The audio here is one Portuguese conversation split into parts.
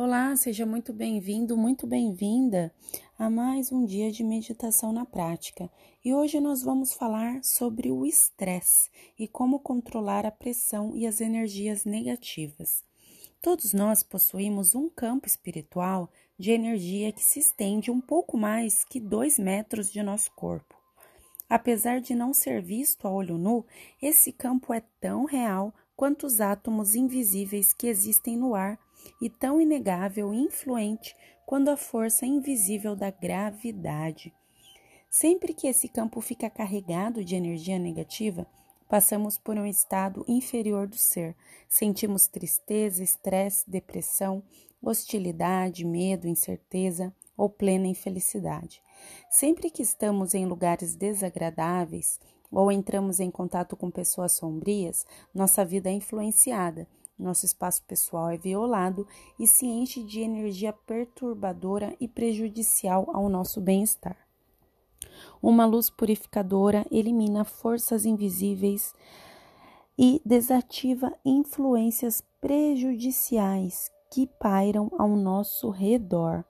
Olá, seja muito bem-vindo, muito bem-vinda a mais um dia de meditação na prática. E hoje nós vamos falar sobre o estresse e como controlar a pressão e as energias negativas. Todos nós possuímos um campo espiritual de energia que se estende um pouco mais que dois metros de nosso corpo. Apesar de não ser visto a olho nu, esse campo é tão real quanto os átomos invisíveis que existem no ar e tão inegável e influente quanto a força invisível da gravidade. Sempre que esse campo fica carregado de energia negativa, passamos por um estado inferior do ser. Sentimos tristeza, estresse, depressão, hostilidade, medo, incerteza ou plena infelicidade. Sempre que estamos em lugares desagradáveis ou entramos em contato com pessoas sombrias, nossa vida é influenciada nosso espaço pessoal é violado e se enche de energia perturbadora e prejudicial ao nosso bem-estar. Uma luz purificadora elimina forças invisíveis e desativa influências prejudiciais que pairam ao nosso redor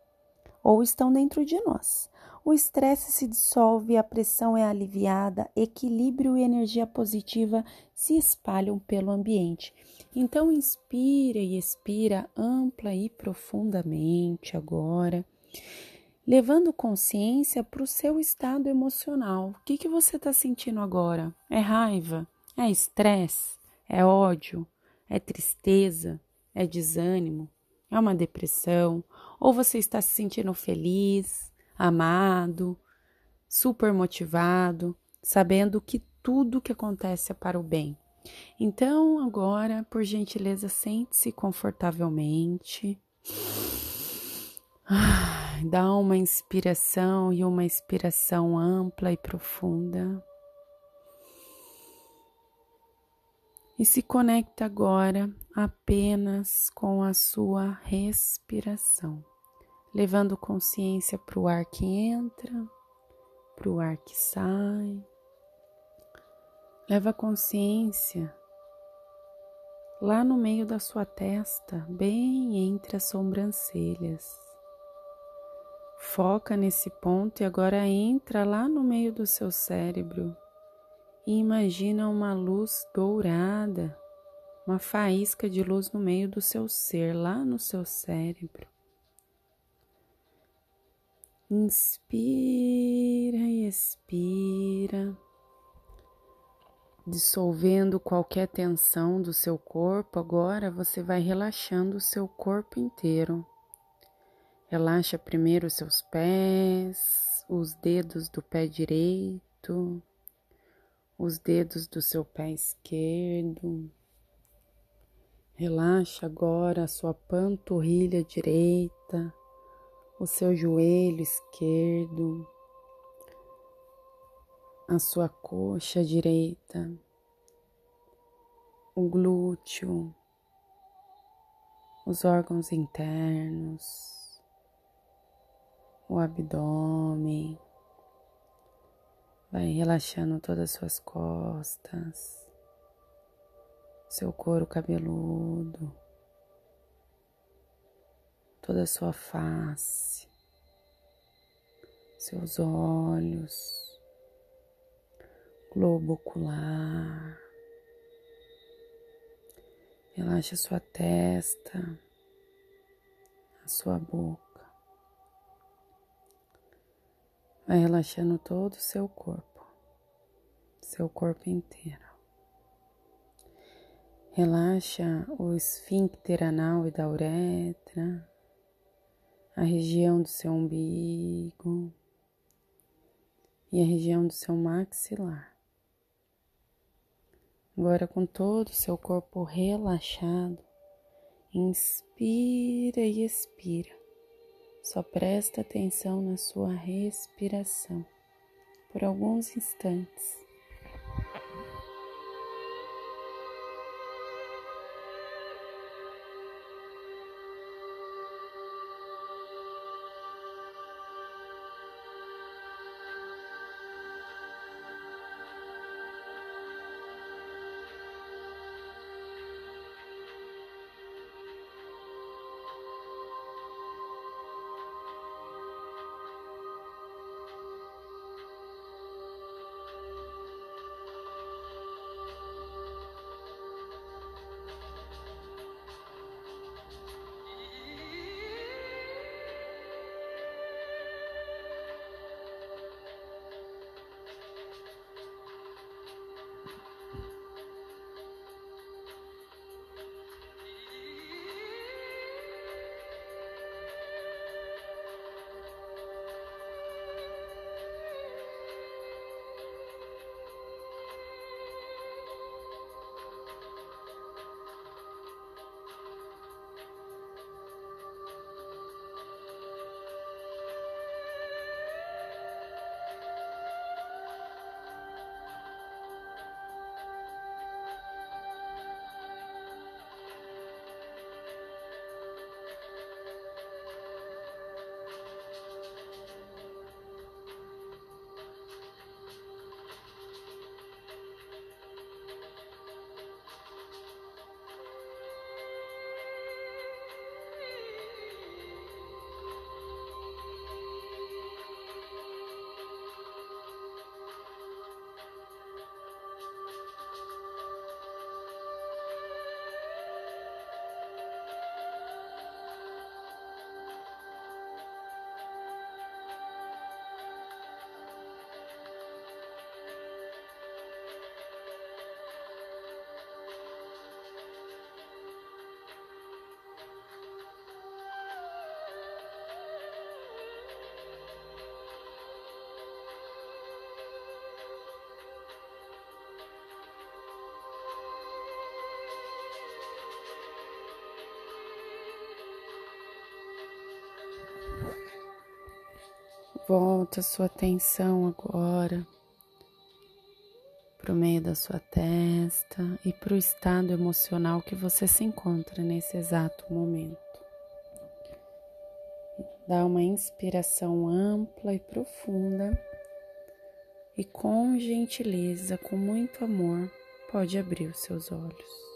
ou estão dentro de nós. O estresse se dissolve, a pressão é aliviada, equilíbrio e energia positiva se espalham pelo ambiente. Então, inspira e expira ampla e profundamente agora, levando consciência para o seu estado emocional. O que, que você está sentindo agora? É raiva? É estresse? É ódio? É tristeza? É desânimo? É uma depressão? Ou você está se sentindo feliz? Amado, super motivado, sabendo que tudo que acontece é para o bem. Então, agora, por gentileza, sente-se confortavelmente. Dá uma inspiração e uma expiração ampla e profunda. E se conecta agora apenas com a sua respiração levando consciência para o ar que entra, para o ar que sai. Leva consciência lá no meio da sua testa, bem entre as sobrancelhas. Foca nesse ponto e agora entra lá no meio do seu cérebro e imagina uma luz dourada, uma faísca de luz no meio do seu ser, lá no seu cérebro. Inspira e expira, dissolvendo qualquer tensão do seu corpo. Agora você vai relaxando o seu corpo inteiro. Relaxa primeiro os seus pés, os dedos do pé direito, os dedos do seu pé esquerdo. Relaxa agora a sua panturrilha direita o seu joelho esquerdo, a sua coxa direita, o glúteo, os órgãos internos, o abdômen. Vai relaxando todas as suas costas, seu couro cabeludo toda a sua face, seus olhos, globo ocular. Relaxe a sua testa, a sua boca. Vai relaxando todo o seu corpo, seu corpo inteiro. Relaxa o esfíncter anal e da uretra, a região do seu umbigo e a região do seu maxilar. Agora, com todo o seu corpo relaxado, inspira e expira. Só presta atenção na sua respiração por alguns instantes. Volta sua atenção agora para o meio da sua testa e para o estado emocional que você se encontra nesse exato momento. Dá uma inspiração ampla e profunda e com gentileza, com muito amor, pode abrir os seus olhos.